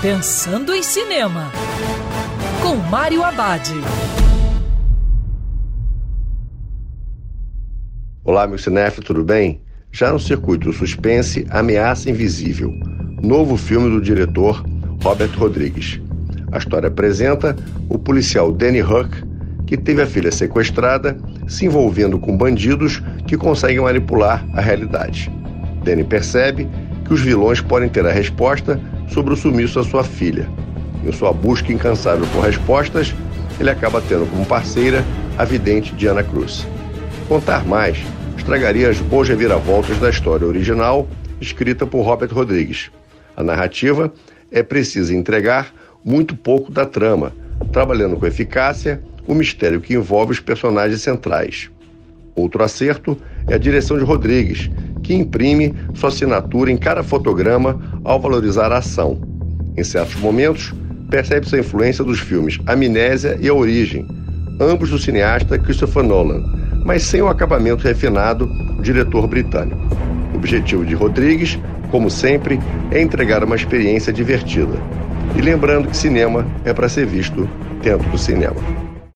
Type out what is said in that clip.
Pensando em Cinema, com Mário Abad. Olá, meu cinéfilo, tudo bem? Já no circuito suspense, Ameaça Invisível, novo filme do diretor Robert Rodrigues. A história apresenta o policial Danny Huck, que teve a filha sequestrada, se envolvendo com bandidos que conseguem manipular a realidade. Danny percebe que os vilões podem ter a resposta sobre o sumiço da sua filha. Em sua busca incansável por respostas, ele acaba tendo como parceira a vidente Diana Cruz. Contar mais estragaria as boas reviravoltas da história original, escrita por Robert Rodrigues. A narrativa é precisa entregar muito pouco da trama, trabalhando com eficácia o mistério que envolve os personagens centrais. Outro acerto é a direção de Rodrigues, que imprime sua assinatura em cada fotograma ao valorizar a ação. Em certos momentos, percebe-se a influência dos filmes Amnésia e A Origem, ambos do cineasta Christopher Nolan, mas sem o acabamento refinado do diretor britânico. O objetivo de Rodrigues, como sempre, é entregar uma experiência divertida. E lembrando que cinema é para ser visto dentro do cinema.